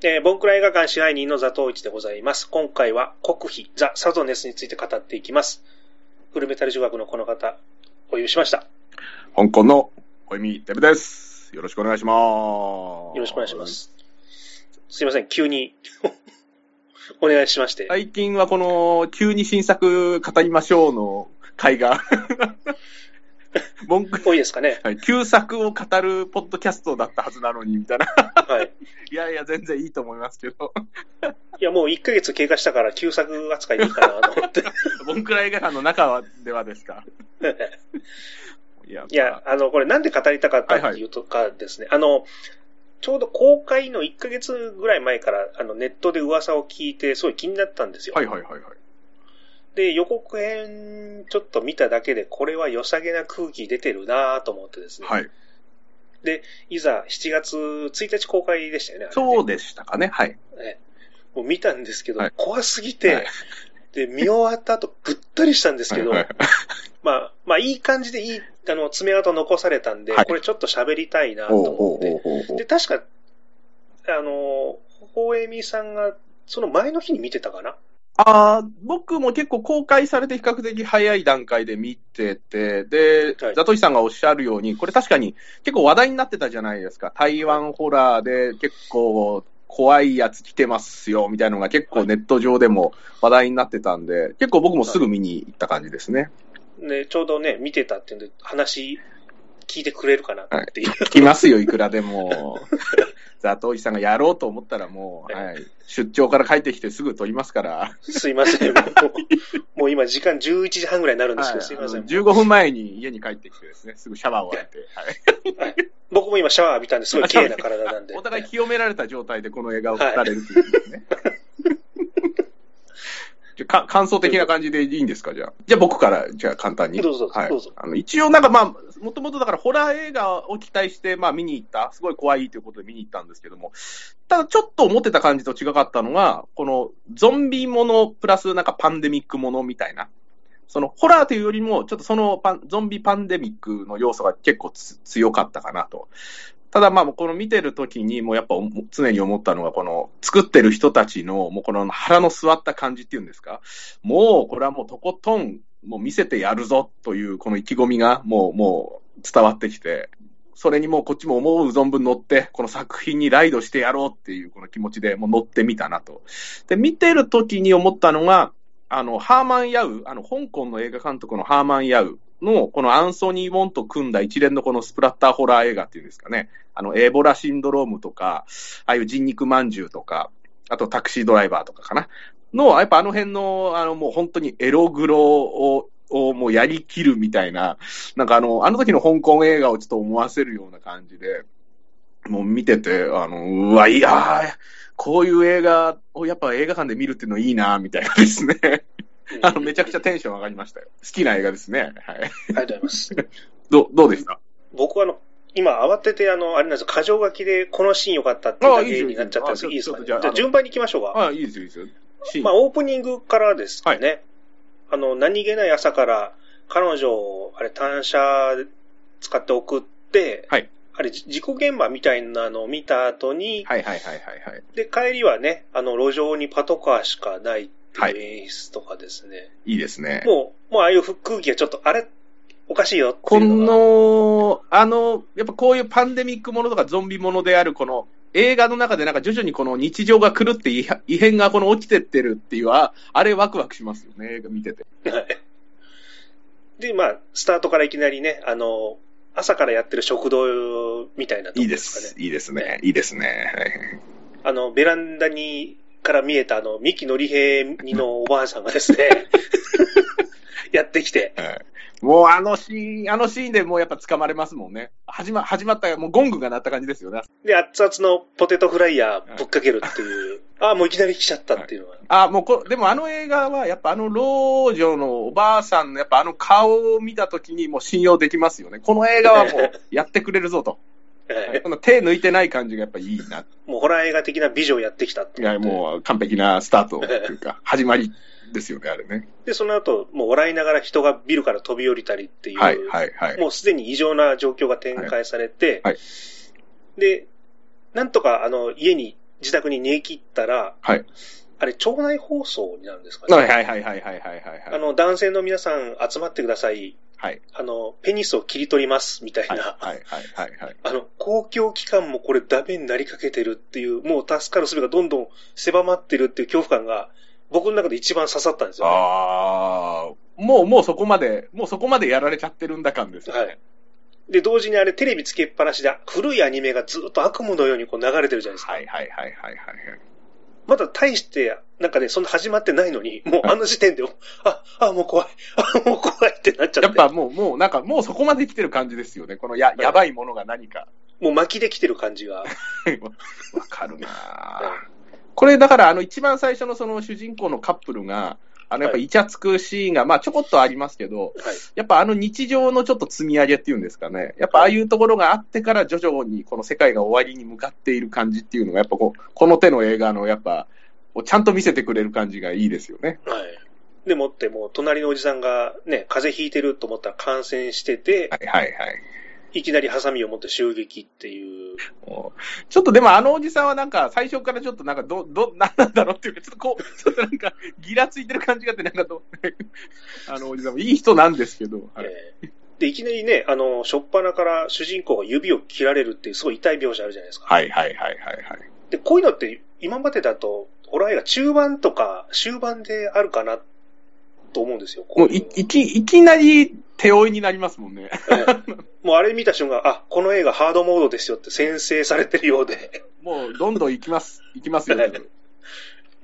えー、ボンクラ映画館支配人の座頭市でございます。今回は国費、ザ・サゾネスについて語っていきます。フルメタル女学のこの方、お呼びしました。香港の小泉デブです。よろしくお願いします。よろしくお願いしま。す。すいません、急に お願いしまして。最近はこの、急に新作語りましょうの会が、文句、多いですかね。はい、旧作を語るポッドキャストだったはずなのに、みたいな。はい。いやいや、全然いいと思いますけど。いや、もう1ヶ月経過したから、旧作扱いでいいかなと思って。ボンクラ映画館の中ではですか。いや、いや、あの、これなんで語りたかったっていうとかですね、あの、ちょうど公開の1ヶ月ぐらい前から、あの、ネットで噂を聞いて、すごい気になったんですよ。はいはいはいはい。で、予告編ちょっと見ただけで、これは良さげな空気出てるなと思ってですね。はい。いざ7月1日公開でしたよね。ねそうでしたかね。はい。ねもう見たんですけど、はい怖すぎて、はいで、見終わった後ぐったりしたんですけど、はいはいまあ、まあいい感じでいい、あの、爪痕残されたんで、はいこれちょっと喋りたいなと思って。で、確か、あの、ほえみさんが、その前の日に見てたかなああ、僕も結構公開されて比較的早い段階で見てて、で、はいザトシさんがおっしゃるように、これ確かに結構話題になってたじゃないですか。台湾ホラーで結構怖いやつ来てますよ、みたいなのが結構ネット上でも話題になってたんで、結構僕もすぐ見に行った感じですね。ね、ちょうどね、見てたっていうんで、話聞いてくれるかなっていう。来ますよ、いくらでも。ザトシさんがやろうと思ったらもう、はい、出張から帰ってきてすぐ撮りますから。すいません。もう もう今時間11時半ぐらいになるんですけど、はいすいません。あの15分前に家に帰ってきてですね、すぐシャワーを浴びて、はい。僕も今シャワー浴びたんですごい綺麗な体なんで。お互い清められた状態でこの映画を語れるっていうですね。じゃ感想的な感じでいいんですか？じゃあ。じゃあ僕から、じゃあ簡単に。どうぞはいどうぞあの一応なんかまあ、もともとだからホラー映画を期待して、まあ見に行った。すごい怖いということで見に行ったんですけども。ただちょっと思ってた感じと違かったのが、このゾンビものプラスなんかパンデミックものみたいな。そのホラーというよりも、ちょっとそのパンゾンビパンデミックの要素が結構つ強かったかなと。ただまあ、この見てる時にもうやっぱ常に思ったのが、この作ってる人たちの、もうこの腹の座った感じっていうんですか？もうこれはもうとことん、もう見せてやるぞというこの意気込みがもう、もう伝わってきて、それにもうこっちも思う存分乗って、この作品にライドしてやろうっていうこの気持ちでもう乗ってみたなと。で、見てる時に思ったのが、あの、ハーマン・ヤウ、あの、香港の映画監督のハーマン・ヤウの、このアンソニー・ウォンと組んだ一連のこのスプラッターホラー映画っていうんですかね。あの、エボラシンドロームとか、ああいう人肉まんじゅうとか、あとタクシードライバーとかかな。の、やっぱあの辺の、あの、もう本当にエログロを、をもうやりきるみたいな、なんかあの、あの時の香港映画をちょっと思わせるような感じで、もう見てて、あの、うわ、いや、こういう映画をやっぱ映画館で見るっていうのいいな、みたいなですね。あの、めちゃくちゃテンション上がりましたよ。好きな映画ですね。はい。ありがとうございます。どう、どうでした？僕はあの、今慌ててあの、あれなんですよ、過剰書きでこのシーン良かったっていうだけになっちゃったんですけど、いいですかね。じゃあ順番に行きましょうか。あいいですよ、いいですよ。まあ、オープニングからですかね。あの、何気ない朝から彼女を、あれ、単車使って送って、はいあれ、じ事故現場みたいなのを見た後に、はいはいはいはいはい。で、帰りはね、あの、路上にパトカーしかないっていう演出とかですね。いいですね。もう、もうああいう空気がちょっと、あれ、おかしいよってこいうのが。の、あの、やっぱこういうパンデミックものとかゾンビものであるこの映画の中でなんか徐々にこの日常が狂って異異変がこの起きてってるっていう、ああれワクワクしますよね、映画見てて。はいで、まあ、スタートからいきなりね、あの、朝からやってる食堂みたいなとこいいでですかね。す。いいですね。いいですね。はいあの、ベランダに、から見えたあの、三木のり平にのおばあさんがですね、やってきて、はいもうあのシーン、あのシーンでもうやっぱ掴まれますもんね。始ま、始まった、もうゴングが鳴った感じですよね。で、熱々のポテトフライヤーぶっかけるっていう、ああ、もういきなり来ちゃったっていうのは。あ、もうこ、でもあの映画はやっぱあの老女のおばあさんのやっぱあの顔を見たときにもう信用できますよね。この映画はもう やってくれるぞと。はいこの手抜いてない感じがやっぱいいな。もうホラー映画的な美女をやってきたっていや、もう完璧なスタートというか、始まりですよね、あれね。で、その後、もう笑いながら人がビルから飛び降りたりっていう、はい、はい、はい。もうすでに異常な状況が展開されて、はいはいで、なんとかあの家に自宅に逃げ切ったら、はい。あれ、町内放送になるんですかね。はいはいはいはいはいはいはい。あの、男性の皆さん集まってください。はい。あの、ペニスを切り取ります、みたいはいな。はいはいはいはい。あの、公共機関もこれダメになりかけてるっていう、もう助かる術がどんどん狭まってるっていう恐怖感が、僕の中で一番刺さったんですよ、ね。ああ、もうもうそこまで、もうそこまでやられちゃってるんだ感ですよね。はい。で、同時にあれテレビつけっぱなしで、古いアニメがずっと悪夢のようにこう流れてるじゃないですか。はいはいはいはいはいはい。まだ大して、なんかね、そんな始まってないのに、もうあの時点で、あ、あ、もう怖い、あ、もう怖いってなっちゃって。やっぱもう、もうなんか、もうそこまで来てる感じですよね。このや、いやばいものが何か。もう巻きできてる感じが。わかるなぁこれだから、あの、一番最初のその主人公のカップルが、あの、やっぱイチャつくシーンが、まあちょこっとありますけど、はい。やっぱあの日常のちょっと積み上げっていうんですかね。やっぱああいうところがあってから徐々にこの世界が終わりに向かっている感じっていうのが、やっぱこう、この手の映画のやっぱ、ちゃんと見せてくれる感じがいいですよね。はい。でもって、もう隣のおじさんがね、風邪ひいてると思ったら感染してて、はいはいはい。いきなりハサミを持って襲撃っていう。ちょっとでもあのおじさんはなんか最初からちょっとなんかど、ど、なんなんだろうっていうか、ちょっとこう、ちょっとなんかギラついてる感じがあって、なんかど、あのおじさんもいい人なんですけど、はいえーで、いきなりね、あの、初っ端から主人公が指を切られるっていうすごい痛い描写あるじゃないですか。はいはいはいはいはい。で、こういうのって今までだと、ホラー映画中盤とか終盤であるかなと思うんですよ。こもういいき、いきなり手負いになりますもんね。えーもうあれ見た瞬間、あ、この映画ハードモードですよって先制されてるようで、もうどんどん行きます。行きますよ。はい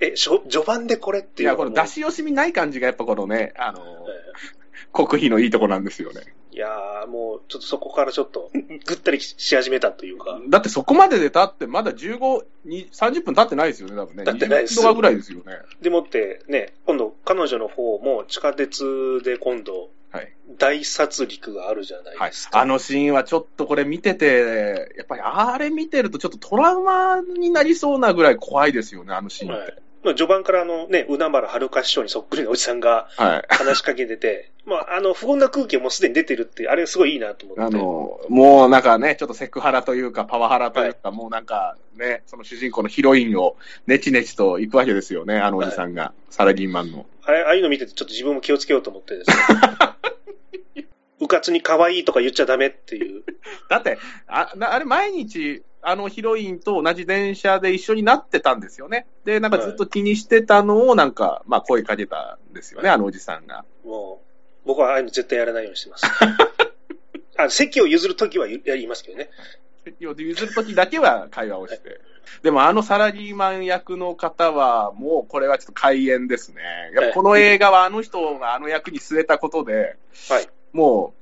え、しょ序盤でこれっていや、いうのがもうこの出し惜しみない感じがやっぱこのね、あの、え国費のいいとこなんですよね。ーいやー、もうちょっとそこからちょっとぐったりし始めたというか、だってそこまでで経って、まだ15、に30分経ってないですよね、多分ね。経ってないです20分とかぐらいですよね。でもってね、今度彼女の方も地下鉄で今度はい。大殺戮があるじゃないはいです。か。あのシーンはちょっとこれ見てて、やっぱりあれ見てるとちょっとトラウマになりそうなぐらい怖いですよね、あのシーンって。まあ、序盤からあのね、うなばらはるか師匠にそっくりなおじさんがはい。話しかけてて、まあ、あの、不穏な空気もすでに出てるって、あれすごいいいなと思って。あの、もうなんかね、ちょっとセクハラというか、パワハラというか、もうなんかね、その主人公のヒロインをネチネチと行くわけですよね、あのおじさんが、サラリーマンの。ああいうの見ててちょっと自分も気をつけようと思ってですね。うかつに可愛いとか言っちゃダメっていう。だって、あなあれ毎日、あのヒロインと同じ電車で一緒になってたんですよね。で、なんかずっと気にしてたのをなんか、まあ声かけたんですよね、あのおじさんが。もう、僕はああいうの絶対やらないようにしてます。あ席を譲るときはやりますけどね。席を譲るときだけは会話をして。でもあのサラリーマン役の方は、もうこれはちょっと開演ですね。やっぱこの映画はあの人があの役に据えたことで、はい。も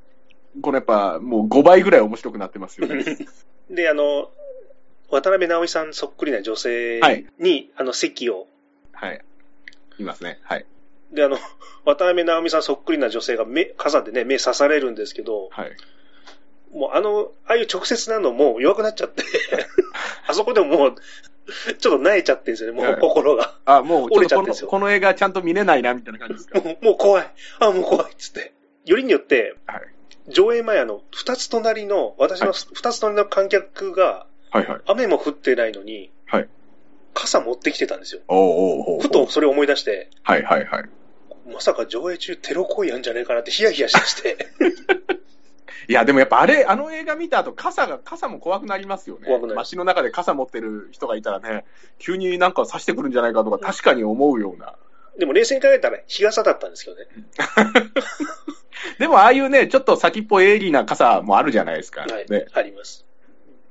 う、このやっぱ、もう5倍ぐらい面白くなってますよね。で、あの、渡辺直美さんそっくりな女性に、はいあの席を、はい。いますね。はい。で、あの、渡辺直美さんそっくりな女性が目、傘でね、目刺されるんですけど、はい。もうあの、ああいう直接なのもう弱くなっちゃって、あそこでももう、ちょっと萎えちゃってるんですよね、もはいう心が。あ、もう折れちゃってんですよこの映画ちゃんと見れないな、みたいな感じですか？もうもう怖い。あ、もう怖いっつって。よりによって、はい。上映前あの、二つ隣の、私の二つ隣の観客が、はいはい。雨も降ってないのに、はい。傘持ってきてたんですよ。おうおうおうおうふとそれを思い出して、はいはいはい。まさか上映中テロ行為やんじゃねえかなってヒヤヒヤしだして。いや、でもやっぱあれ、あの映画見た後、傘が、傘も怖くなりますよね。怖くな街の中で傘持ってる人がいたらね、急になんか刺してくるんじゃないかとか、確かに思うような。でも冷静に考えたら日傘だったんですけどね。でもああいうね、ちょっと先っぽ鋭利な傘もあるじゃないですか。はい。ねあります。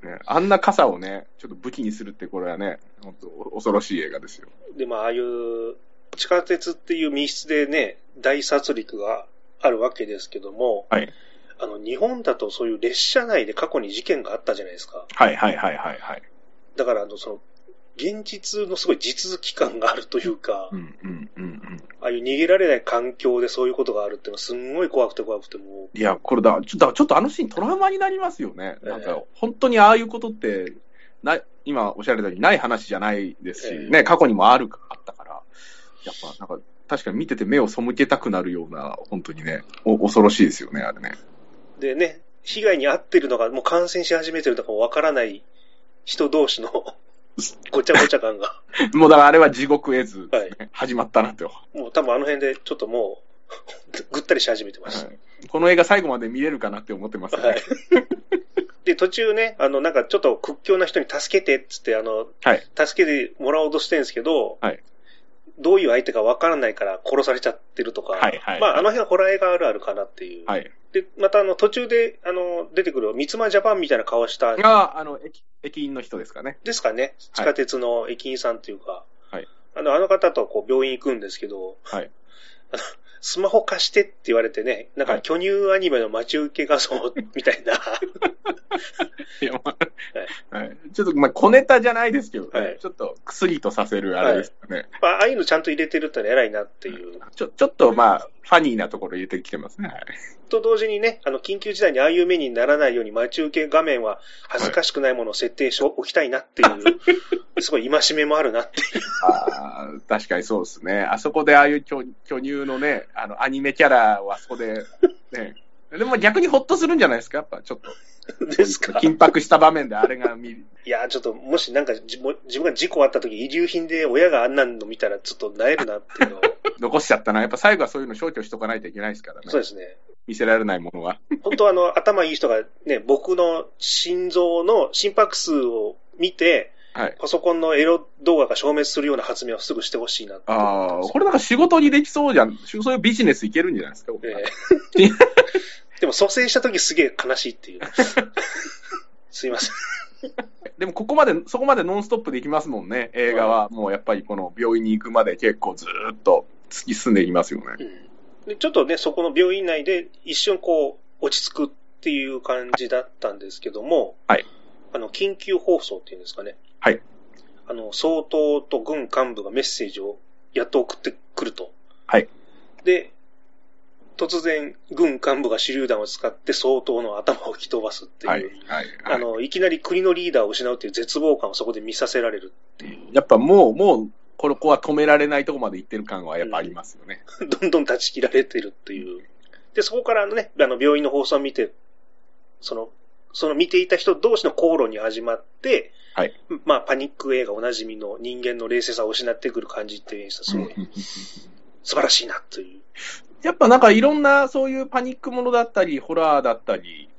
ねあんな傘をね、ちょっと武器にするって、これはね、本当恐ろしい映画ですよ。で、まあ、ああいう地下鉄っていう密室でね、大殺戮があるわけですけども、はい。あの、日本だとそういう列車内で過去に事件があったじゃないですか。はいはいはいはいはい。だから、あの、その、現実のすごい実続感があるというか、うんうんうんうん。ああいう逃げられない環境でそういうことがあるっていうのはすんごい怖くて怖くてもいや、これだ、ちょっと、ちょっとあのシーントラウマになりますよね。ええなんか、本当にああいうことって、な今おっしゃられたようにない話じゃないですし、ええね、過去にもある、あったから、やっぱなんか、確かに見てて目を背けたくなるような、本当にね、お恐ろしいですよね、あれね。う。でね、被害に遭ってるのがもう感染し始めてるのかもわからない人同士の ごちゃごちゃ感が。もうだからあれは地獄絵図ね。はい始まったなと。もう多分あの辺でちょっともう、ぐったりし始めてます。はいこの映画最後まで見れるかなって思ってますね。はい。で、途中ね、あの、なんかちょっと屈強な人に助けてっつって、あの、はい。助けてもらおうとしてるんですけど、はいどういう相手かわからないから殺されちゃってるとか、はいはいまあ、あの辺はホラー映画あるあるかなっていう。はい。で、またあの、途中で、あの、出てくる、三つ間ジャパンみたいな顔した、が、あの、駅、駅員の人ですかね。ですかね、地下鉄の駅員さんっていうか、はいあの、あの方とこう病院行くんですけど、はい。スマホ貸してって言われてね、なんはいか巨乳アニメの待ち受け画像 みたいな、いや、まあはい。ちょっと、まあ、小ネタじゃないですけどね。はいちょっと薬とさせるあれですかね。まあ、ああいうのちゃんと入れてるって偉いなっていう。ちょ、ちょっと、まあ、ファニーなところ入れてきてますね。はい。と同時にね、あの、緊急事態にああいう目にならないように待ち受け画面は恥ずかしくないものを設定しておきたいなっていう、すごい戒めもあるなっていう。あー確かにそうですね。あそこでああいう巨巨乳のね、あの、アニメキャラはあそこで、ね。でも逆にホッとするんじゃないですか？やっぱちょっと。ですか？緊迫した場面であれが見る。いや、ちょっと、もしなんか自分自分が事故あった時、遺留品で親があんなの見たらちょっと萎えるなっていうのを。残しちゃったな。やっぱ最後はそういうの消去しとかないといけないですからね。そうですね。見せられないものは。本当あの、頭いい人がね、僕の心臓の心拍数を見て、はい。パソコンのエロ動画が消滅するような発明をすぐしてほしいなって。ああ、これなんか仕事にできそうじゃん。そういうビジネスいけるんじゃないですか、僕ええ でも蘇生した時すげえ悲しいっていう。すいません。でもここまで、そこまでノンストップでいきますもんね。映画はもうやっぱりこの病院に行くまで結構ずーっと突き進んでいきますよね。うんでちょっとね、そこの病院内で一瞬こう、落ち着くっていう感じだったんですけども、はい。あの、緊急放送っていうんですかね。はい。あの、総統と軍幹部がメッセージをやっと送ってくると。はい。で、突然、軍幹部が手榴弾を使って総統の頭を吹き飛ばすっていう、はい。はい。あの、いきなり国のリーダーを失うっていう絶望感をそこで見させられる。やっぱもう、もう、この子は止められないとこまで行ってる感はやっぱありますよね。どんどん断ち切られてるっていう。で、そこからね、あの、病院の放送を見て、その、その見ていた人同士の口論に始まって、はい。まあ、パニック映画おなじみの人間の冷静さを失ってくる感じっていう演出はすごい 素晴らしいなという。やっぱなんかいろんなそういうパニックものだったり、ホラーだったり、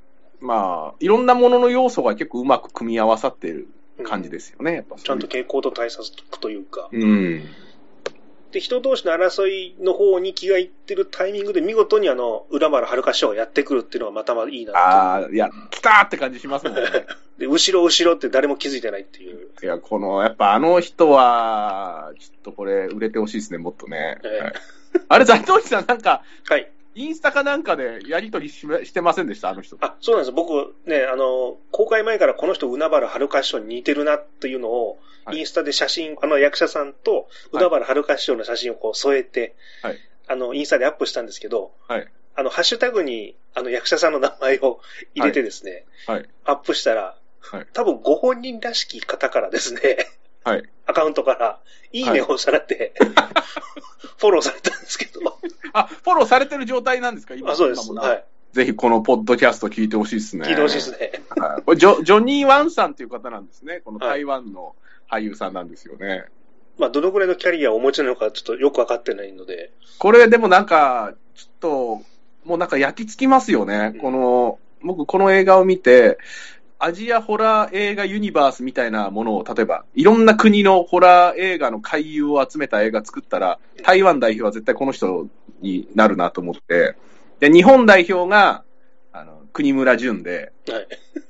まあ、いろんなものの要素が結構うまく組み合わさってる感じですよね、やっぱちゃんと傾向と対策というか。うん。で、人同士の争いの方に気がいってるタイミングで見事にあの、浦原遥師匠がやってくるっていうのがまたまいいなああ、いや、来たーって感じしますもんね。で、後ろ後ろって誰も気づいてないっていう。いや、この、やっぱあの人は、ちょっとこれ、売れてほしいですね、もっとね。ええはいあれ、ザトウさんなんか、はい。インスタかなんかでやりとりししてませんでした？あの人。あ、そうなんです。僕ね、あの、公開前からこの人、海原遥師匠に似てるなっていうのを、はいインスタで写真、あの役者さんと海原遥師匠の写真をこう添えて、はい。あの、インスタでアップしたんですけど、はい。あの、ハッシュタグに、あの、役者さんの名前を入れてですね、はい。アップしたら、はい多分ご本人らしき方からですね、はい。アカウントから、いいねをされて、フォローされたんですけど、あ、フォローされてる状態なんですか？今。あ、そうです。はい。ぜひこのポッドキャスト聞いてほしいですね。聞いてほしいですね。はい。これジョ、ジョニー・ワンさんっていう方なんですね。この台湾の俳優さんなんですよね。まあ、どのぐらいのキャリアをお持ちなのかちょっとよくわかってないので、これでもなんか、ちょっと、もうなんか焼き付きますよね。うんこの、僕この映画を見て、アジアホラー映画ユニバースみたいなものを、例えば、いろんな国のホラー映画の俳優を集めた映画作ったら、台湾代表は絶対この人になるなと思って、で、日本代表が、あの、国村淳で、はい。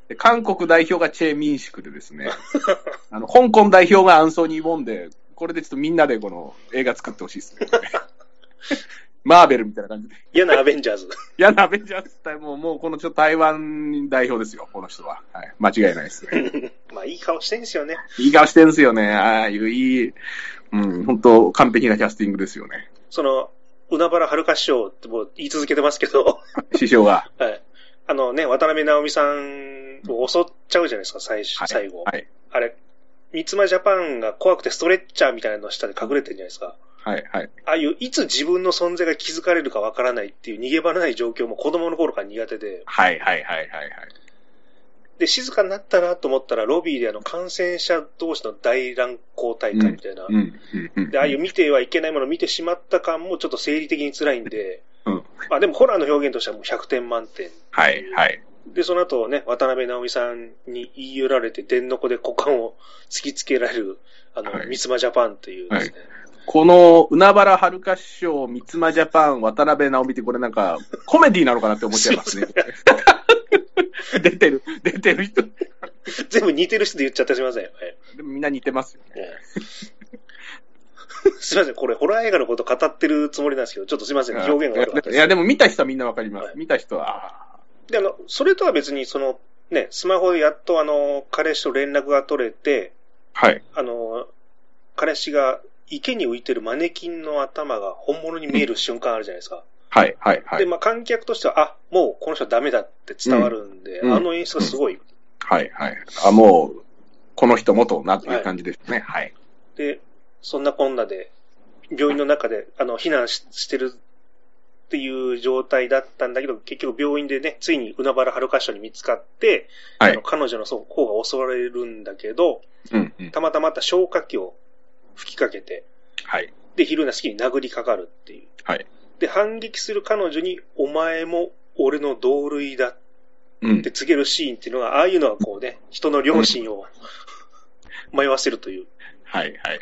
で韓国代表がチェ・ミンシクでですね、あの、香港代表がアンソニー・ウォンで、これでちょっとみんなでこの映画作ってほしいですね。マーベルみたいな感じで。嫌なアベンジャーズ。いや、アベンジャーズ対もう、もうこのちょっと台湾代表ですよ、この人は。はい。間違いないですね。まあ、いい顔してんですよね。いい顔してんすよね。ああいういい、うん、本当完璧なキャスティングですよね。その、海原遥師匠ってもう言い続けてますけど、師匠が。はい。あのね、渡辺直美さんを襲っちゃうじゃないですか、最初、はい、最後。はい。あれ、三つ間ジャパンが怖くてストレッチャーみたいなの下で隠れてるじゃないですか。はい、はい。ああいう、いつ自分の存在が気づかれるかわからないっていう逃げ場のない状況も子供の頃から苦手で、はい、はい、はい、はい。はいで、で、静かになったなと思ったら、ロビーであの、感染者同士の大乱交大会みたいな。うん。うん。うん。で、ああいう見てはいけないものを見てしまった感もちょっと生理的に辛いんで、うん。まあでもホラーの表現としてはもう100点満点。はい、はい。で、その後ね、渡辺直美さんに言い寄られて、電の子で股間を突きつけられる、あの、はい三つ間ジャパンというですね。この、海原はるか師匠、三つ間ジャパン、渡辺直美ってこれなんか、コメディなのかなって思っちゃいますね。出てる、出てる人。全部似てる人で言っちゃってすみません。はいでもみんな似てますよね。ええすみません、これホラー映画のこと語ってるつもりなんですけど、ちょっとすみません、表現が悪かったです。いや、でも見た人はみんなわかります。はい見た人は、あで、あの、それとは別に、その、ね、スマホでやっとあの、彼氏と連絡が取れて、ーはい。あの、彼氏が池に浮いてるマネキンの頭が本物に見える瞬間あるじゃないですか。はい、はい、はで、い。まあ、観客としては、あ、もうこの人はダメだって伝わるんで、うんあの演出がすごい。はい、はい。あ、もう、この人もとなっていう感じですね。はい。で、そんなこんなで、病院の中で、あの、避難ししてるっていう状態だったんだけど、結局病院でね、ついに海原遥か師匠に見つかって、はいあの彼女の方が襲われるんだけど、うん、うん。たまたまあった消火器を吹きかけて、はい。で、昼な好きに殴りかかるっていう。はい。で、反撃する彼女に、お前も俺の同類だっうんて。告げるシーンっていうのが、ああいうのはこうね、人の良心を迷わせるという、はい、はい、はい。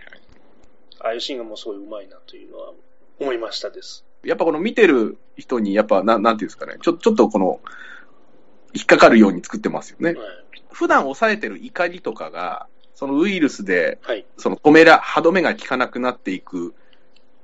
ああいうシーンがもうすごい上手いなというのは思いましたです。やっぱこの見てる人に、やっぱ、なん、なんていうんですかね。ちょ、ちょっとこの、引っかかるように作ってますよね。はい。普段抑えてる怒りとかが、そのウイルスで、はい。その止めら、歯止めが効かなくなっていく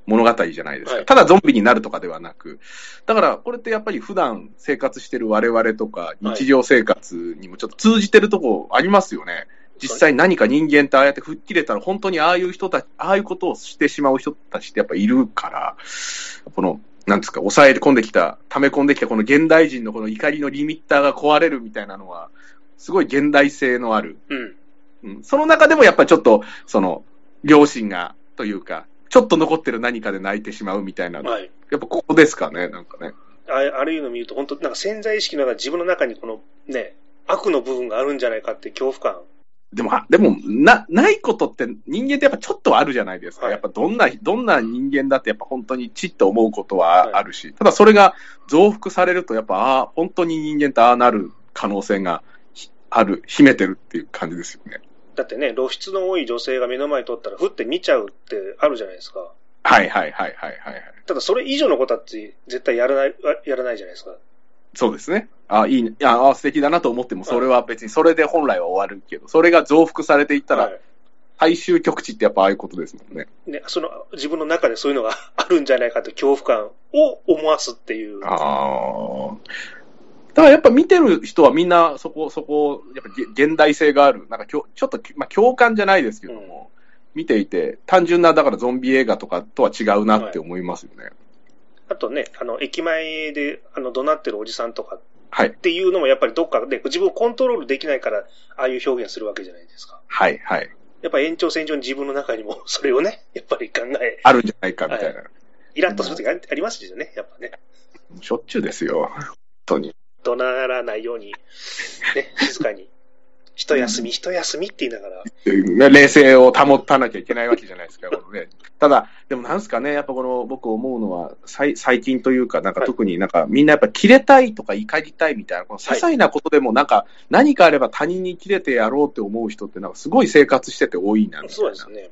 物語じゃないですか。はいただゾンビになるとかではなく。だから、これってやっぱり普段生活してる我々とか、日常生活にもちょっと通じてるとこありますよね。実際何か人間ってああやって吹っ切れたら、本当にああいう人たち、ああいうことをしてしまう人たちってやっぱいるから、この、なんですか、抑え込んできた、溜め込んできたこの現代人のこの怒りのリミッターが壊れるみたいなのは、すごい現代性のあるうん。うん、その中でもやっぱりちょっと、その、両親が、というか、ちょっと残ってる何かで泣いてしまうみたいな、はい。やっぱここですかね、なんかね。あああいうのを見ると、本当なんか潜在意識の中で自分の中にこのね、悪の部分があるんじゃないかって恐怖感。でも、あでも、な、ないことって人間ってやっぱちょっとあるじゃないですか。はいやっぱどんな、どんな人間だってやっぱ本当にちっと思うことはあるし、ただそれが増幅されるとやっぱ、ああ、本当に人間ってああなる可能性がひある、秘めてるっていう感じですよね。だってね、露出の多い女性が目の前に通ったら、ふって見ちゃうってあるじゃないですか。はいはいはいはいはいはい。ただそれ以上のことはって絶対やらない、やらないじゃないですか。そうですね。あいいね。いや、あ素敵だなと思っても、それは別に、それで本来は終わるけど、それが増幅されていったら、はい最終局地ってやっぱああいうことですもんね。ね、その自分の中でそういうのがあるんじゃないかと恐怖感を思わすっていう。ああ。だからやっぱ見てる人はみんなそこ、そこ、やっぱげ現代性がある。なんかきょちょっと、まあ、共感じゃないですけども、見ていて、単純な、だからゾンビ映画とかとは違うなって思いますよね。あとね、あの、駅前で、あの、怒鳴ってるおじさんとかはい。っていうのもやっぱりどっかで自分をコントロールできないから、ああいう表現するわけじゃないですか。はい、はい。やっぱ延長線上に自分の中にも それをね、やっぱり考え、あるんじゃないかみたいな。イラッとするときあありますよね、やっぱね。しょっちゅうですよ。本当に。怒鳴らないように、ね、静かに、一休み、一休みって言いながら、ね冷静を保たなきゃいけないわけじゃないですか、このね。ただ、でもなんすかね、やっぱこの、僕思うのは、最最近というか、なんかはい特になんか、みんなやっぱ切れたいとか怒りたいみたいな、この些細なことでもなんか、何かあれば他人に切れてやろうって思う人ってなんかすごい生活してて多いな、みたいな。そうですね。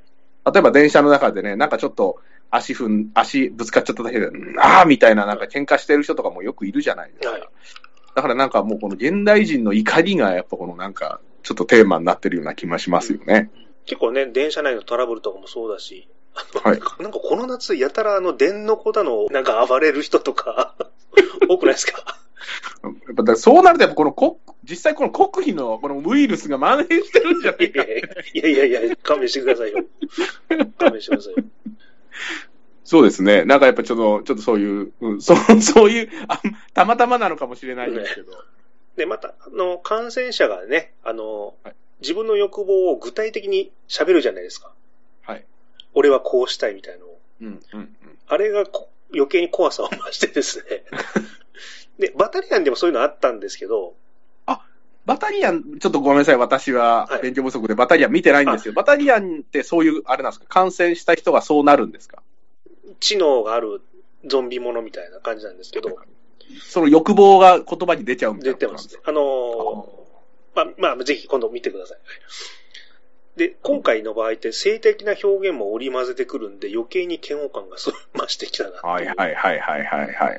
例えば電車の中でね、なんかちょっと足踏ん、足ぶつかっちゃっただけで、うんああみたいななんか喧嘩してる人とかもよくいるじゃないですか。はいだからなんかもうこの現代人の怒りがやっぱこのなんか、ちょっとテーマになってるような気がしますよね。結構ね、電車内のトラブルとかもそうだし、はい。なんかこの夏、やたらあの、電の子だの、なんか暴れる人とか、多くないですか？やっぱそうなるとやっぱこの国、実際この国費のこのウイルスが蔓延してるんじゃないか。いやいやいや、勘弁してくださいよ。勘弁してくださいよ。そうですね。なんかやっぱちょっと、ちょっとそういう、うん、そう、そういうあ、たまたまなのかもしれないですけど。で、また、あの、感染者がね、あの、はい自分の欲望を具体的に喋るじゃないですか。はい。俺はこうしたいみたいなのを。うん、うん、うん。あれがこ余計に怖さを増してですね。で、バタリアンでもそういうのあったんですけど、バタリアン、ちょっとごめんなさい、私ははい勉強不足でバタリアン見てないんですけど、バタリアンってそういう、あれなんですか、感染した人がそうなるんですか？知能があるゾンビものみたいな感じなんですけど、その欲望が言葉に出ちゃうみたい出なことなんですか？てますねあのーまあ、まあ、ぜひ今度見てください。で、今回の場合って性的な表現も織り交ぜてくるんで余計に嫌悪感が増してきたな。はいはいはいはいはいはい。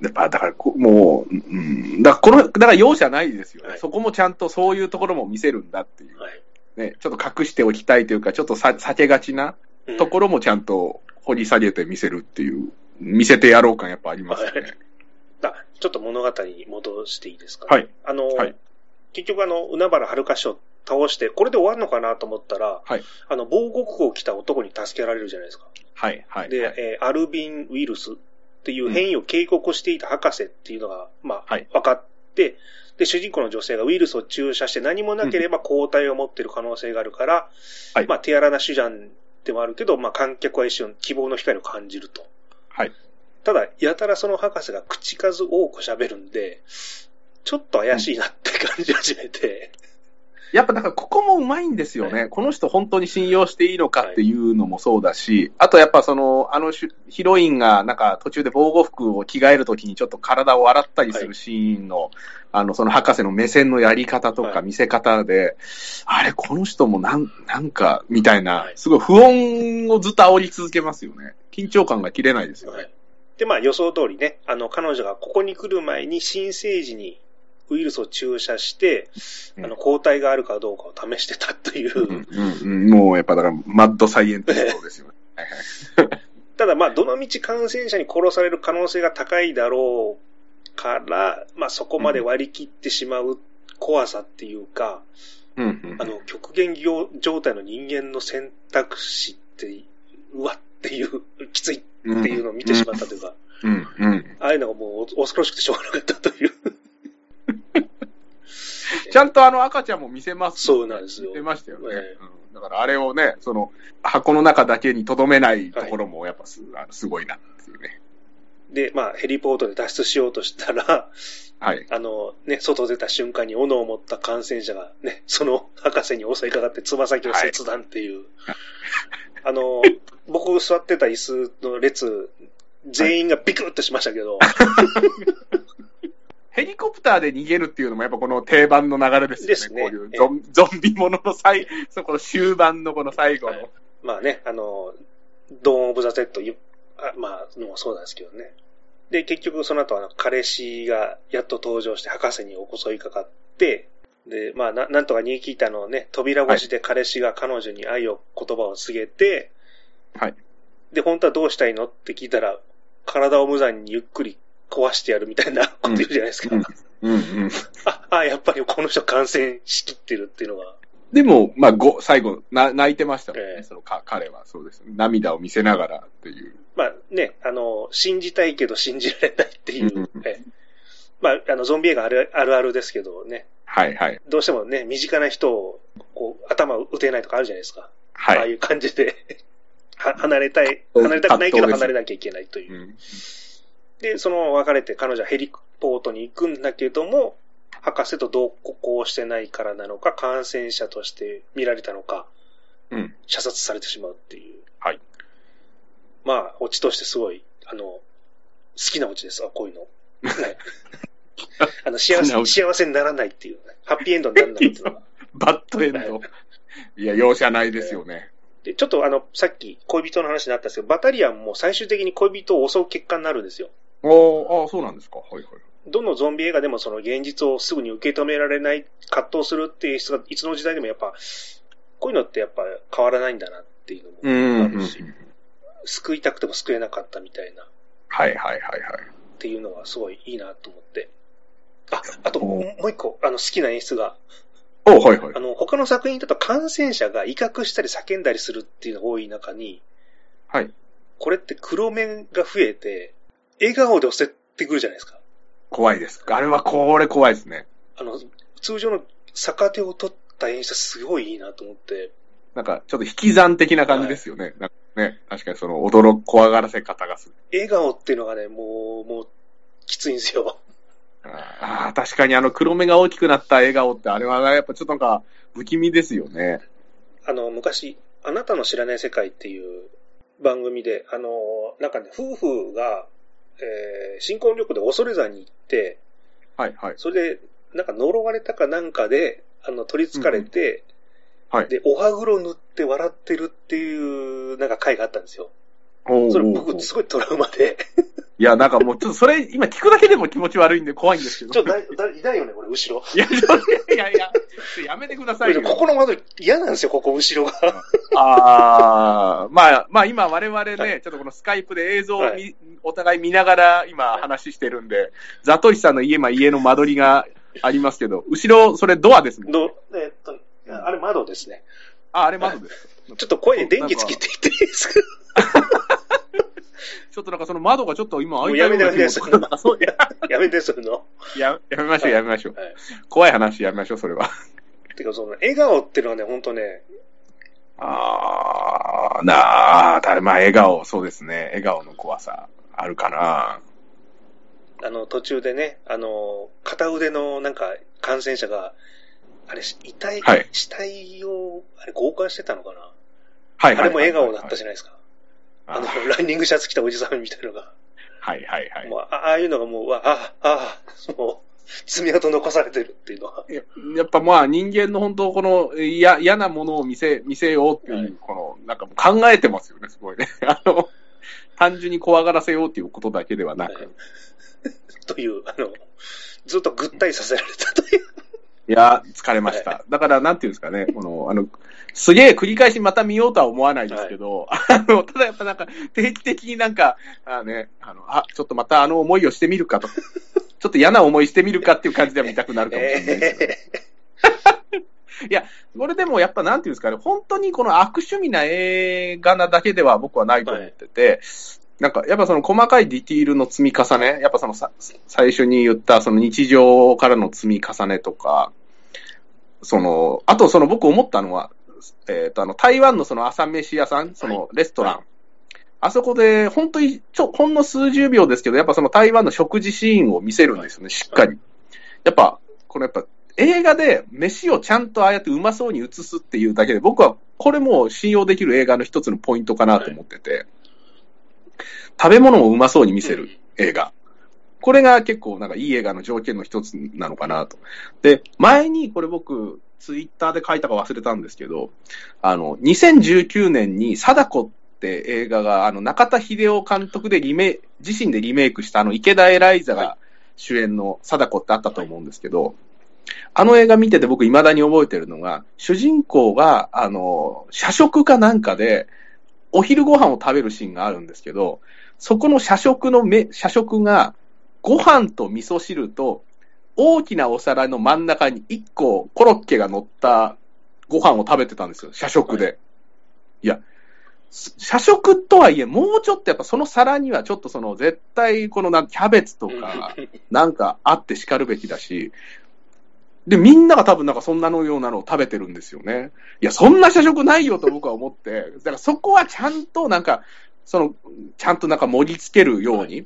でまあだからこ、もう、うん、だからこの、だから容赦ないですよね、はいそこもちゃんとそういうところも見せるんだっていう。はい。ね、ちょっと隠しておきたいというか、ちょっとさ避けがちなうんところもちゃんと掘り下げて見せるっていう、見せてやろう感やっぱありますよね。あちょっと物語に戻していいですか、はい。あの、はい結局あの、海原遥師を倒して、これで終わるのかなと思ったら、はいあの、防護服を着た男に助けられるじゃないですか。はい。はい。で、はいえーアルビンウイルスっていう変異を警告していた博士っていうのが、まあ、はい分かって、で、主人公の女性がウイルスを注射して何もなければ抗体を持っている可能性があるから、はいまあ、手荒な手段でもあるけど、まあ、観客は一瞬希望の光を感じると。はい。ただ、やたらその博士が口数多く喋るんで、ちょっと怪しいなって感じ始めて、やっぱだからここもうまいんですよね、この人本当に信用していいのかっていうのもそうだし、あとやっぱその、あのしヒロインがなんか途中で防護服を着替えるときにちょっと体を洗ったりするシーンの、あの、その博士の目線のやり方とはいか見せ方で、あれ、この人もなん、なんか、みたいなはい、すごい不穏をずっと煽り続けますよね。緊張感が切れないですよね。はい。で、まあ予想通りね、あの、彼女がここに来る前に新生児にウイルスを注射して、うんあの、抗体があるかどうかを試してたという。うんうんうん、もうやっぱだから、マッドサイエンティストですよね。ただまあ、どのみち感染者に殺される可能性が高いだろうから、まあそこまで割り切ってしまう怖さっていうか、うんうんあの、極限状態の人間の選択肢って、うわっていう、きついっていうのを見てしまったというか、うんうんああいうのがもう恐ろしくてしょうがなかったという。ちゃんとあの赤ちゃんも見せます、そうなんですよ見せましたよね。ええうんだからあれをね、その、箱の中だけに留めないところもやっぱす,、あのすごいなっていうね。で、まあ、ヘリポートで脱出しようとしたら、はい。あの、ね、外出た瞬間に斧を持った感染者がね、その博士に襲いかかってつま先を切断っていう。あの、僕座ってた椅子の列、全員がビクッとしましたけど、ヘ リコプターで逃げるっていうのもやっぱこの定番の流れですよね。ですねこういうゾンゾンビものの最、そこの終盤のこの最後の。はいまあね、あの、ドーン・オブ・ザ・ゼット、あまあ、のもそうなんですけどね。で、結局その後あの、彼氏がやっと登場して博士に襲いかかって、で、まあ、ななんとか逃げ切ったのをね、扉越しで彼氏が彼女に愛を言葉を告げて、はい。で、本当はどうしたいの？って聞いたら、体を無残にゆっくり壊してやるみたいなこと言うじゃないですか。うんうんうん。あ、あ、やっぱりこの人感染しきってるっていうのが、でも、まあ、ご、最後、な、泣いてましたもんね。ええそのか、彼は、そうです。涙を見せながらっていう。まあね、あの、信じたいけど信じられないっていううん、ええまあ、あの、ゾンビ映画あるあるあるですけどね、はいはい。どうしてもね、身近な人を、こう、頭を打てないとかあるじゃないですか。はい。ああいう感じで、は離れたい、離れたくないけど離れなきゃいけないというう。ん。で、その別れて彼女はヘリポートに行くんだけども、博士と同行してないからなのか、感染者として見られたのか、うん。射殺されてしまうっていう。はい。まあ、オチとしてすごい、あの、好きなオチです、あ、こういうの。はい。あの、幸せ、幸せにならないっていう、ね、ハッピーエンドにならないっていうのが。バッドエンド。いや、容赦ないですよね。で、ちょっとあの、さっき恋人の話になったんですけど、バタリアンも最終的に恋人を襲う結果になるんですよ。ああ、そうなんですか。はいはい。どのゾンビ映画でもその現実をすぐに受け止められない、葛藤するっていう人がいつの時代でもやっぱ、こういうのってやっぱ変わらないんだなっていうのもあるし、救いたくても救えなかったみたいなっはいはいはいはい。ていうのはすごいいいなと思って。あ、あとおもう一個、あの好きな演出が、おはいはいあ。の他の作品だと感染者が威嚇したり叫んだりするっていうのが多い中に、はい。これって黒面が増えて、笑顔で押せてくるじゃないですか。怖いです。あれはこれ怖いですね。あの、通常の逆手を取った演出すごいいいなと思って、なんか、ちょっと引き算的な感じですよね。なんかね、確かにその、驚、怖がらせ方がする。笑顔っていうのがね、もう、もう、きついんですよ。ああ、確かにあの黒目が大きくなった笑顔って、あれはやっぱちょっとなんか不気味ですよね。あの、昔、あなたの知らない世界っていう番組で、あの、なんかね、夫婦が、えー、新婚旅行で恐山に行って、はいはい。それで、なんか呪われたかなんかで、あの、取り憑かれて、はい。で、お歯黒塗って笑ってるっていう、なんか回があったんですよ。おーそれ僕、すごいトラウマで。いや、なんかもうちょっとそれ、今聞くだけでも気持ち悪いんで怖いんですけど。ちょ、だ、だ、いないよね、これ、後ろ。いや、いやいや、ちょっとやめてくださいよ。ここの窓嫌なんですよ、ここ、後ろが。ああ、まあ、まあ今我々ね、はいちょっとこのスカイプで映像を見、はお互い見ながら今話してるんで、ザトシさんの家、まあ家の間取りがありますけど、後ろ、それドアですもん。ど、えっと、あれ窓ですね。あ、あれ窓です。ちょっと声で電気つけていっていいですか？ちょっとなんかその窓がちょっと今開いたような やめてやめて、ややめて、そういうの。ややめましょう、やめましょう。はい。怖い話やめましょう、それは。てか、その、笑顔っていうのはね、ほんとね、ああ、なあ、たまあ笑顔、そうですね。笑顔の怖さ、あるかな。あの、途中でね、あの、片腕のなんか感染者が、あれ、遺体、はい死体を、あれ、交換してたのかな、はいはい。あれも笑顔だったじゃゃないですか。ああの、ランニングシャツ着たおじさんみたいなのが。はいはいはい。もうあああいうのがもう、わああ、あもう、爪痕残されてるっていうのは。ややっぱまあ人間の本当この嫌嫌なものを見せ、見せようっていう、はいこの、なんか考えてますよね、すごいね。あの、単純に怖がらせようっていうことだけではなく。はい という、あの、ずっとぐったりさせられたという。いや、疲れました。だから、なんていうんですかね、この、あの、すげえ繰り返しまた見ようとは思わないですけど、あの、ただやっぱなんか、定期的になんか、あね、あの、あ、ちょっとまたあの思いをしてみるかと。ちょっと嫌な思いしてみるかっていう感じでは見たくなるかもしれないですけど。えこれでもやっぱなんていうんですかね、本当にこの悪趣味な映画なだけでは僕はないと思ってて、なんかやっぱその細かいディティールの積み重ね、やっぱそのさ最初に言ったその日常からの積み重ねとか、その、あとその僕思ったのは、えっ、とあの台湾のその朝飯屋さん、そのレストラン、はあそこで本当にちょ、ほんの数十秒ですけど、やっぱその台湾の食事シーンを見せるんですよね、しっかり。やっぱ、このやっぱ映画で飯をちゃんとああやってうまそうに映すっていうだけで、僕はこれも信用できる映画の一つのポイントかなと思ってて、食べ物をうまそうに見せる映画。これが結構なんかいい映画の条件の一つなのかなと。で、前にこれ僕、ツイッターで書いたか忘れたんですけど、あの、2019年に貞子って映画が、あの、中田秀夫監督でリメ、自身でリメイクしたあの、池田エライザが主演の貞子ってあったと思うんですけど、あの映画見てて僕未だに覚えてるのが、主人公が、あの、社食かなんかで、お昼ご飯を食べるシーンがあるんですけど、そこの社食のめ、社食が、ご飯と味噌汁と、大きなお皿の真ん中に1個コロッケが乗ったご飯を食べてたんですよ、社食で。、はいや、社食とはいえ、もうちょっとやっぱその皿にはちょっとその絶対このなんキャベツとか、なんかあって叱るべきだし、で、みんなが多分なんかそんなのようなのを食べてるんですよね。いや、そんな社食ないよと僕は思って、だからそこはちゃんとなんか、その、ちゃんとなんか盛り付けるように、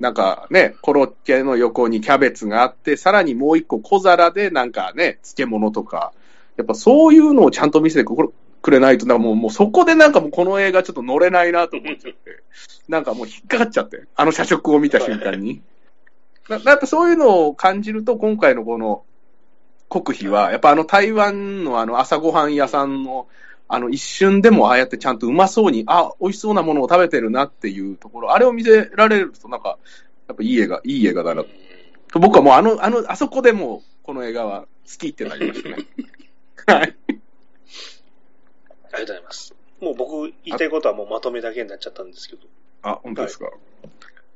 なんかね、コロッケの横にキャベツがあって、さらにもう一個小皿でなんかね、漬物とか、やっぱそういうのをちゃんと見せてくくれないと、なんかもうもうそこでなんかもうこの映画ちょっと乗れないなと思っちゃって、なんかもう引っかかっちゃって、あの社食を見た瞬間に。なやっぱそういうのを感じると、今回のこの国費は、やっぱあの台湾のあの朝ごはん屋さんの、あの一瞬でもああやってちゃんとうまそうに、あ、美味しそうなものを食べてるなっていうところ、あれを見せられると、なんか、やっぱいい映画、いい映画だなと。僕はもうあの、あの、あそこでもう、この映画は好きってなりましたね。はい。ありがとうございます。もう僕言いたいことはもうまとめだけになっちゃったんですけど。あ、本当ですか。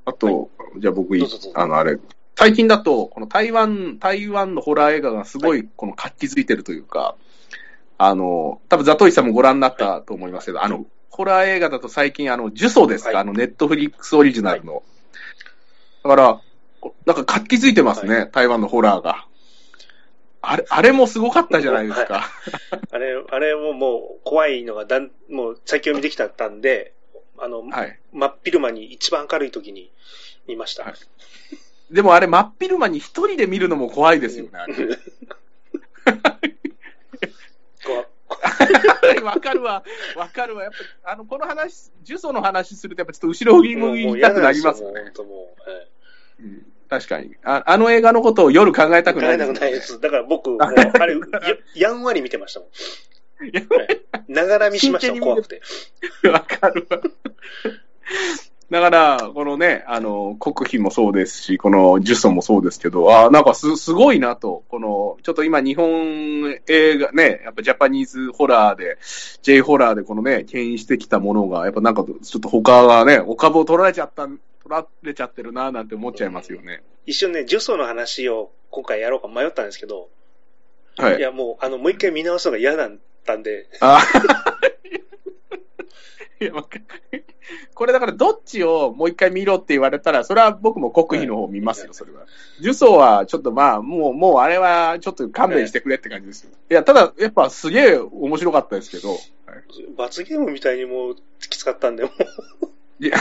あと、じゃあ僕あの、あれ、最近だと、この台湾、台湾のホラー映画がすごい、この活気づいてるというか、あの、多分ザトイさんもご覧になったと思いますけど、あの、ホラー映画だと最近、あの、呪詛ですか、はいあの、ネットフリックスオリジナルの。だから、なんか活気づいてますね、台湾のホラーが。あれ、あれもすごかったじゃないですか。あれ、あれももう怖いのがだん、もう先読みできたったんで、あの、はい。真っ昼間に一番明るい時に見ました。はいでもあれ真っ昼間に一人で見るのも怖いですよね、あれ。こ わかるわ、わかるわ。やっぱ、あの、この話、呪詛の話すると、やっぱちょっと後ろ向きたくなり嫌ますよねう確かにあ。あの映画のことを夜考えたく考えたないですよねくないです。だから僕、もう、あれ、ややんわり見てましたもん。ながら見しました怖くて。わかるわ。だから、このね、あの、国費もそうですし、この呪詛もそうですけど、あなんかす、すごいなと、この、ちょっと今日本映画ね、やっぱジャパニーズホラーで、J ホラーでこのね、牽引してきたものが、やっぱなんかちょっと他がね、お株を取られちゃった、取られちゃってるななんて思っちゃいますよね。一瞬ね、呪詛の話を今回やろうか迷ったんですけど、はいい。やもう、あの、もう一回見直すのが嫌だったんで、あ いやわか これだからどっちをもう一回見ろって言われたら、それは僕も国費の方見ますよ、それは。呪詛はちょっとまあ、もう、もうあれはちょっと勘弁してくれって感じですよ。いや、ただ、やっぱすげえ面白かったですけど、はい罰ゲームみたいにもうきつかったんで、もう、いや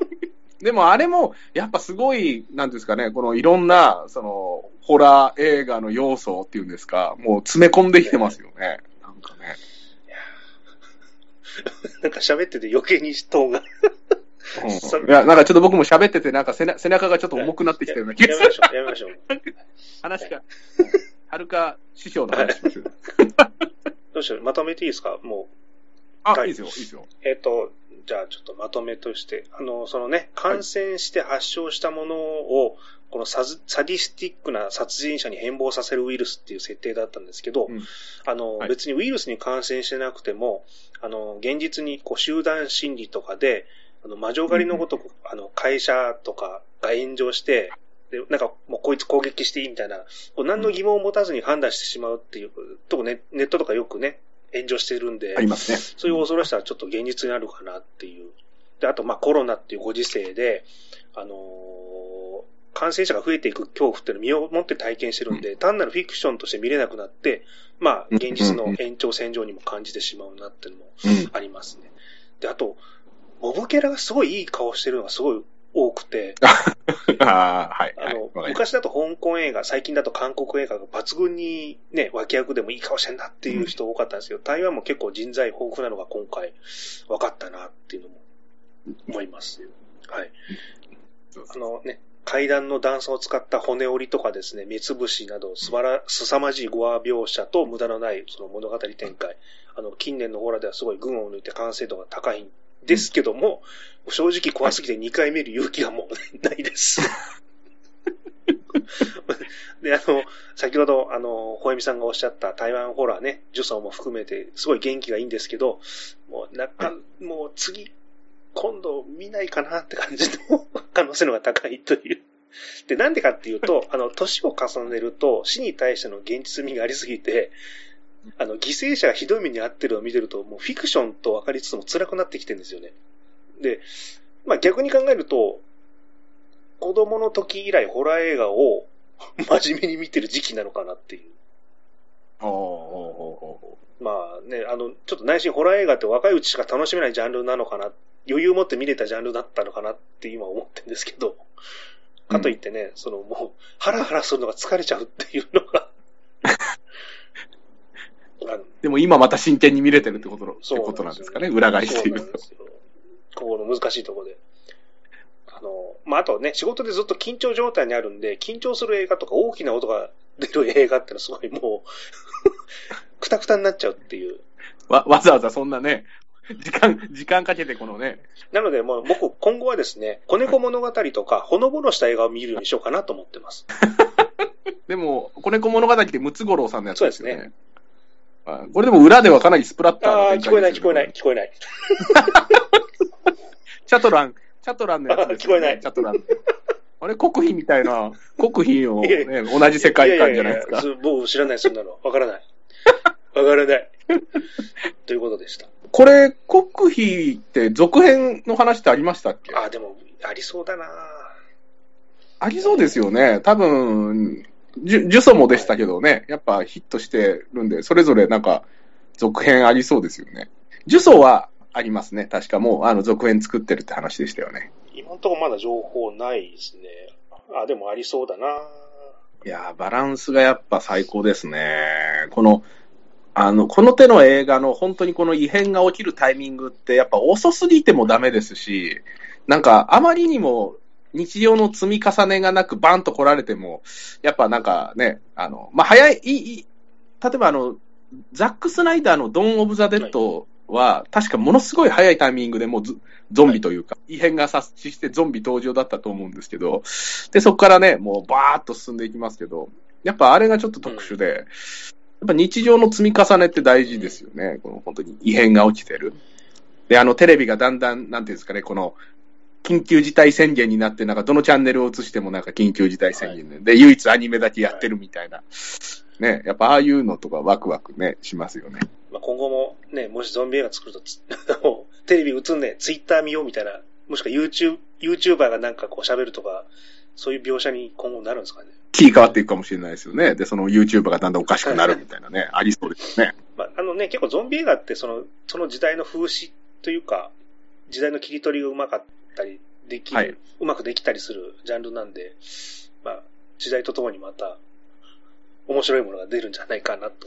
でもあれも、やっぱすごい、なんですかね、このいろんな、その、ホラー映画の要素っていうんですか、もう詰め込んできてますよね。なんかね。なんか喋ってて余計にトーンが。そうん、いや、なんかちょっと僕も喋ってて、なんか背中がちょっと重くなってきたような気がする。やめましょう、やめましょう。話が、はるか師匠の話しましょう。どうしよう、まとめていいですか？もあ、はい。いいですよ、いいですよ。う、えっ、と、じゃあちょっとまとめとして、あの、そのね、感染して発症したものを、このサズサディスティックな殺人者に変貌させるウイルスっていう設定だったんですけど、うん。あの、はい。別にウイルスに感染してなくても、あの、現実にこう集団心理とかで、あの、魔女狩りのごとく、あの、会社とかが炎上して、で、なんか、もうこいつ攻撃していいみたいな、こう何の疑問を持たずに判断してしまうっていう、とこね、ネットとかよくね、炎上してるんで、ありますね。そういう恐ろしさはちょっと現実にあるかなっていう。で、あと、まあ、コロナっていうご時世で、あのー感染者が増えていく恐怖っていうのを身をもって体験してるんで、単なるフィクションとして見れなくなって、まあ、現実の延長線上にも感じてしまうなっていうのもうん。ありますね。で、あと、モブキャラがすごいいい顔してるのがすごい多くて、ああ、はい。あの、はいわかります昔だと香港映画、最近だと韓国映画が抜群にね、脇役でもいい顔してんなっていう人多かったんですけど、台湾も結構人材豊富なのが今回分かったなっていうのも思います。はい。あのね、階段の段差を使った骨折りとかですね、目つぶしなど、すばら、凄まじいゴア描写と無駄のないその物語展開。あの、近年のホラーではすごい群を抜いて完成度が高いんですけども、正直怖すぎて2回見る勇気がもう ないです。で、あの、先ほど、あの、ほえみさんがおっしゃった台湾ホラーね、ジュソンも含めて、すごい元気がいいんですけど、もう、なんか、もう次、今度見ないかなって感じの 可能性の方が高いという。で、なんでかっていうと、あの、年を重ねると死に対しての現実味がありすぎて、あの、犠牲者がひどい目に遭ってるのを見てると、もうフィクションと分かりつつも辛くなってきてるんですよね。で、まあ逆に考えると、子供の時以来ホラー映画を真面目に見てる時期なのかなっていう。まあね、あの、ちょっと内心ホラー映画って若いうちしか楽しめないジャンルなのかな、余裕を持って見れたジャンルだったのかなって今思ってるんですけど、かといってね、そのもう、ハラハラするのが疲れちゃうっていうのが、あのーでも今また真剣に見れてるってことのってことなんですかね、裏返しっていうと。ここの難しいところで。あの、まあ、あとね、仕事でずっと緊張状態にあるんで、緊張する映画とか大きな音が出る映画ってのはすごいもう、くたくたになっちゃうっていう。わ、わざわざそんなね、時間、時間かけてこのね、なので、もう僕、今後はですね、子猫物語とか、ほのぼのした映画を見るようにしようかなと思ってます。でも、子猫物語ってムツゴロウさんのやつですよね。そうですあこれでも裏ではかなりスプラッターああ、聞こえない、聞こえない、聞こえない。チャトラン、チャトランのやつね。聞こえないチャトラン。あれ、国費みたいな、国費を、ね、同じ世界観じゃないですか。ややや僕知らない、そんなの。わからない。わからない。ということでした。これ、国費って続編の話ってありましたっけ？あ、でも、ありそうだなありそうですよね。多分、ジュ呪詛もでしたけどね、やっぱヒットしてるんで、それぞれなんか続編ありそうですよね。呪詛はありますね。確かもう、あの、続編作ってるって話でしたよね。今のところまだ情報ないですね。あ、でもありそうだな。いやー、バランスがやっぱ最高ですね。この、あの、この手の映画の本当にこの異変が起きるタイミングってやっぱ遅すぎてもダメですし、なんかあまりにも日常の積み重ねがなくバンと来られても、やっぱなんかね、あの、まあ、早い、いい、例えばあの、ザック・スナイダーのドン・オブ・ザ・デッドは、確かものすごい早いタイミングでもうゾンビというか、異変が察知してゾンビ登場だったと思うんですけど、で、そこからね、もうバーっと進んでいきますけど、やっぱあれがちょっと特殊で、やっぱ日常の積み重ねって大事ですよね。この本当に異変が起きてる。で、あのテレビがだんだん、なんていうんですかね、この、緊急事態宣言になって、なんかどのチャンネルを映してもなんか緊急事態宣言で、で、唯一アニメだけやってるみたいな。ね、やっぱああいうのとかワクワクね、しますよね。まあ、今後もね、もしゾンビ映画作るとつ、テレビ映んね、ツイッター見ようみたいな、もしくは YouTube、YouTuber がなんかこう喋るとか、そういう描写に今後なるんですかね。切り替わっていくかもしれないですよね。で、その YouTuber がだんだんおかしくなるみたいなね、ありそうですね。まあ、あのね、結構ゾンビ映画ってその、その時代の風刺というか、時代の切り取りがうまかったりできる、はい、うまくできたりするジャンルなんで、まあ、時代とともにまた、面白いものが出るんじゃないかなと。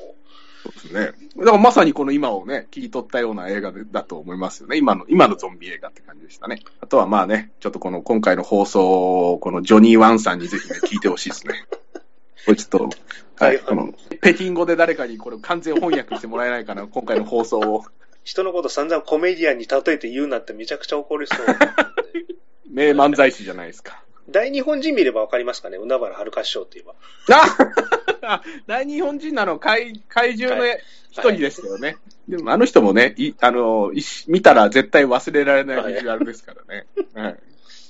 そうですね。だからまさにこの今をね、切り取ったような映画だと思いますよね。今の、今のゾンビ映画って感じでしたね。あとはまあね、ちょっとこの今回の放送を、このジョニー・ワンさんにぜひね、聞いてほしいですね。これちょっと、はい、この、北京語で誰かにこれ完全翻訳してもらえないかな、今回の放送を。人のこと散々コメディアンに例えて言うなってめちゃくちゃ怒りそう。名漫才師じゃないですか。大日本人見ればわかりますかね？海原遥師匠って言えば。あ 大日本人なの怪怪獣の一人ですよね。はい、でもあの人もね、いあの見たら絶対忘れられないビジュアルですからね。はい、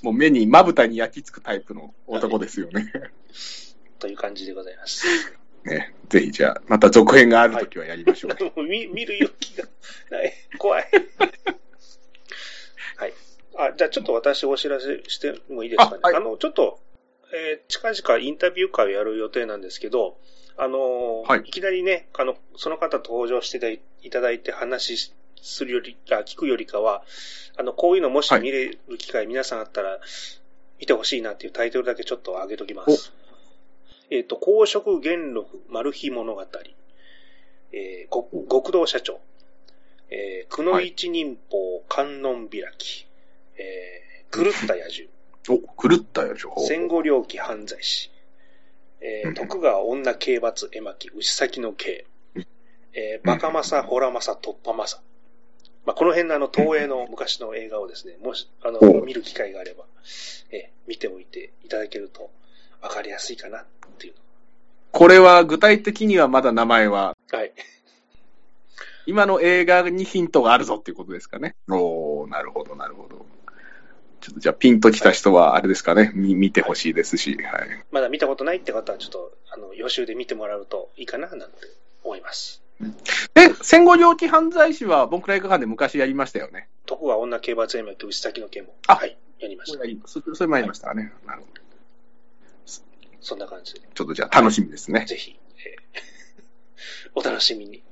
もう目に、まぶたに焼き付くタイプの男ですよね。はい、という感じでございます。ね、ぜひじゃあ、また続編があるときはやりましょう、ね。はい、見見る勇気がない。怖い。はい。あ、じゃあちょっと私お知らせしてもいいですかね。あはい、あの、ちょっと、えー、近々インタビュー会をやる予定なんですけど、あのーはい、いきなりね、あの、その方登場していただいて話するより、あ、聞くよりかは、あの、こういうのもし見れる機会、皆さんあったら、見てほしいなっていうタイトルだけちょっと上げときます。えっ、ー、と、公職元禄マル秘物語、えー、極道社長、えー、くの一人法観音開き、えー、狂った野獣。お、狂った野獣。戦後猟奇犯罪師。えー、徳川女刑罰絵巻牛先の刑。えー、バカマサ、ホラマサ、突破マサ。まあ、この辺のあの、東映の昔の映画をですね、もし、あの、見る機会があれば、えー、見ておいていただけると、わかりやすいかな、っていう。これは具体的にはまだ名前ははい。今の映画にヒントがあるぞっていうことですかね。おー、なるほど、なるほど。ちょっとじゃあピンときた人はあれですかね、はい、見てほしいですし、はい。まだ見たことないって方はちょっと、あの、予習で見てもらうといいかな、なんて思います。で、戦後猟奇犯罪師は、ボンクラ映画館で昔やりましたよね。徳川女刑罰映画と牛先の刑も。あはい、やりました。そそれもやりましたね。はい、なるほど。そんな感じで。ちょっとじゃあ楽しみですね。ぜひ、えー、お楽しみに。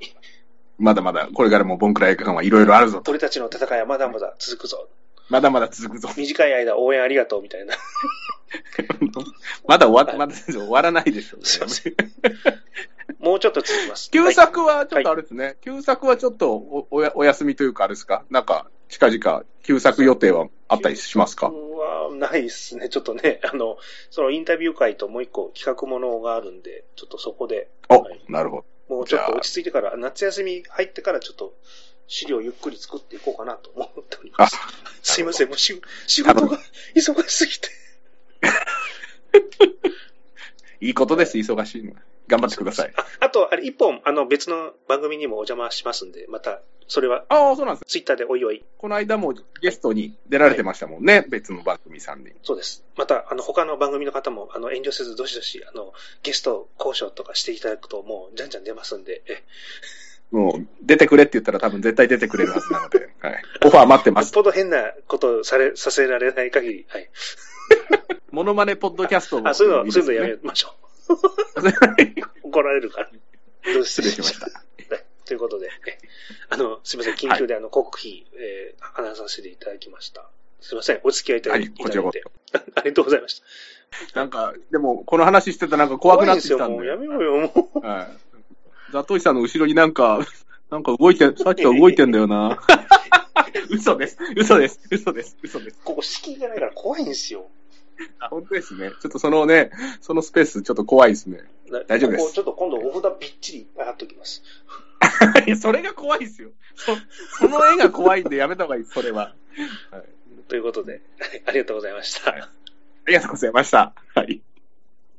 まだまだ、これからもボンクラ映画館はいろいろあるぞ。鳥たちの戦いはまだまだ続くぞ。まだまだ続くぞ。短い間応援ありがとうみたいな。まだ終わまだ終わらないでしょう、ね。すいません。もうちょっと続きます。旧作はちょっとあれですね。はい、旧作はちょっとおおお休みというかあれですか？なんか、近々、旧作予定はあったりしますか？はないですね。ちょっとね、あの、そのインタビュー会ともう一個企画ものがあるんで、ちょっとそこで。お、はい、なるほど。もうちょっと落ち着いてから、夏休み入ってからちょっと資料ゆっくり作っていこうかなと思っております。すいません、もう仕仕事が忙しすぎて。いいことです、忙しいの。頑張ってください。あ あと、あれ、一本、あの、別の番組にもお邪魔しますんで、また、それは、ああ、そうなんです。ツイッターでおいおい。この間もゲストに出られてましたもんね、はい、別の番組さんで。そうです。また、あの、他の番組の方も、あの、遠慮せず、どしどし、あの、ゲスト交渉とかしていただくと、もう、じゃんじゃん出ますんで、え。もう、出てくれって言ったら多分絶対出てくれるはずなので、はい。オファー待ってます。よっぽど変なことされ、させられない限り、はい。モノマネポッドキャストも、あ、そういうの、そういうのやめましょう。怒られるから。どう失礼しました。ということで、あの、すみません、緊急であの、広告費、えー、話させていただきました。すいません。お付き合いいただいて。はいこちらこそ ありがとうございました。なんか、でも、この話してたらなんか怖くなってきたんで。怖いんですよ、もうやめようよ、もう。はい。ザトイさんの後ろになんか、なんか動いて、さっきから動いてんだよな。嘘です。嘘です。嘘です。嘘です。ここ敷居がないから怖いんですよ。あ、本当ですね。ちょっとそのね、そのスペースちょっと怖いですね。な大丈夫ですちょっと今度お札びっちりいっぱい貼っときます。いや、それが怖いですよ。そ、その絵が怖いんでやめた方がいい、それは。はい。ということで、ありがとうございました。ありがとうございました。はい。